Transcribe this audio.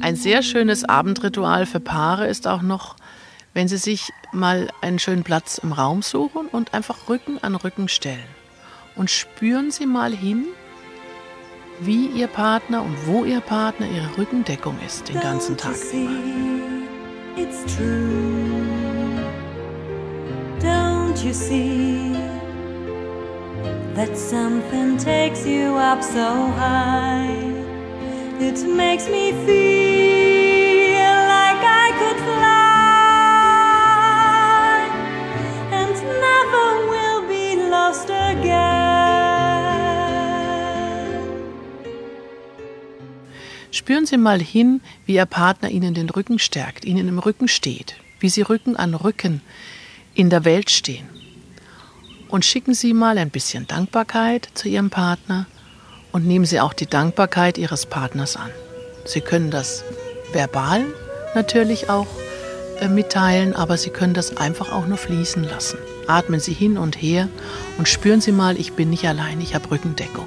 Ein sehr schönes Abendritual für Paare ist auch noch, wenn sie sich mal einen schönen Platz im Raum suchen und einfach Rücken an Rücken stellen. Und spüren Sie mal hin, wie Ihr Partner und wo Ihr Partner Ihre Rückendeckung ist den ganzen Tag über. Don't you see that something takes you up so high? It makes me feel like I could fly and never will be lost again. Spüren Sie mal hin, wie Ihr Partner Ihnen den Rücken stärkt, Ihnen im Rücken steht, wie Sie Rücken an Rücken in der Welt stehen. Und schicken Sie mal ein bisschen Dankbarkeit zu Ihrem Partner und nehmen Sie auch die Dankbarkeit Ihres Partners an. Sie können das verbal natürlich auch äh, mitteilen, aber Sie können das einfach auch nur fließen lassen. Atmen Sie hin und her und spüren Sie mal, ich bin nicht allein, ich habe Rückendeckung.